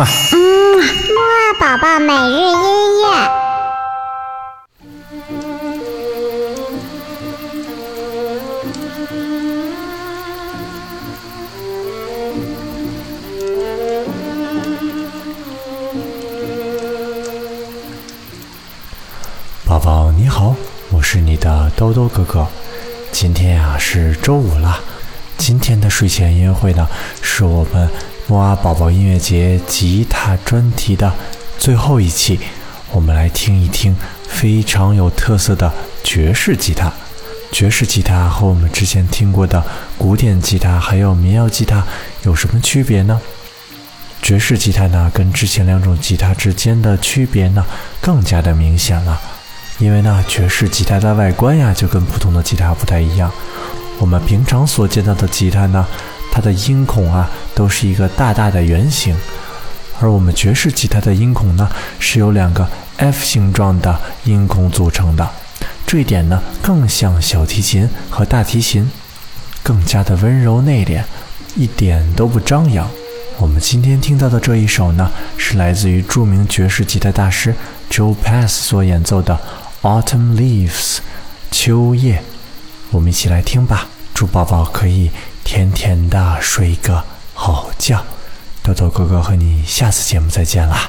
嘛。嗯，木二宝宝每日音乐。宝宝你好，我是你的兜兜哥哥。今天呀是周五了，今天的睡前音乐会呢是我们哇宝宝音乐节吉他专题的最后一期，我们来听一听非常有特色的爵士吉他。爵士吉他和我们之前听过的古典吉他还有民谣吉他有什么区别呢？爵士吉他呢跟之前两种吉他之间的区别呢更加的明显了。因为呢，爵士吉他的外观呀，就跟普通的吉他不太一样。我们平常所见到的吉他呢，它的音孔啊，都是一个大大的圆形，而我们爵士吉他的音孔呢，是由两个 F 形状的音孔组成的。这一点呢，更像小提琴和大提琴，更加的温柔内敛，一点都不张扬。我们今天听到的这一首呢，是来自于著名爵士吉他大师 Joe Pass 所演奏的。Autumn leaves，秋叶，我们一起来听吧。祝宝宝可以甜甜的睡一个好觉。豆豆哥哥和你下次节目再见啦。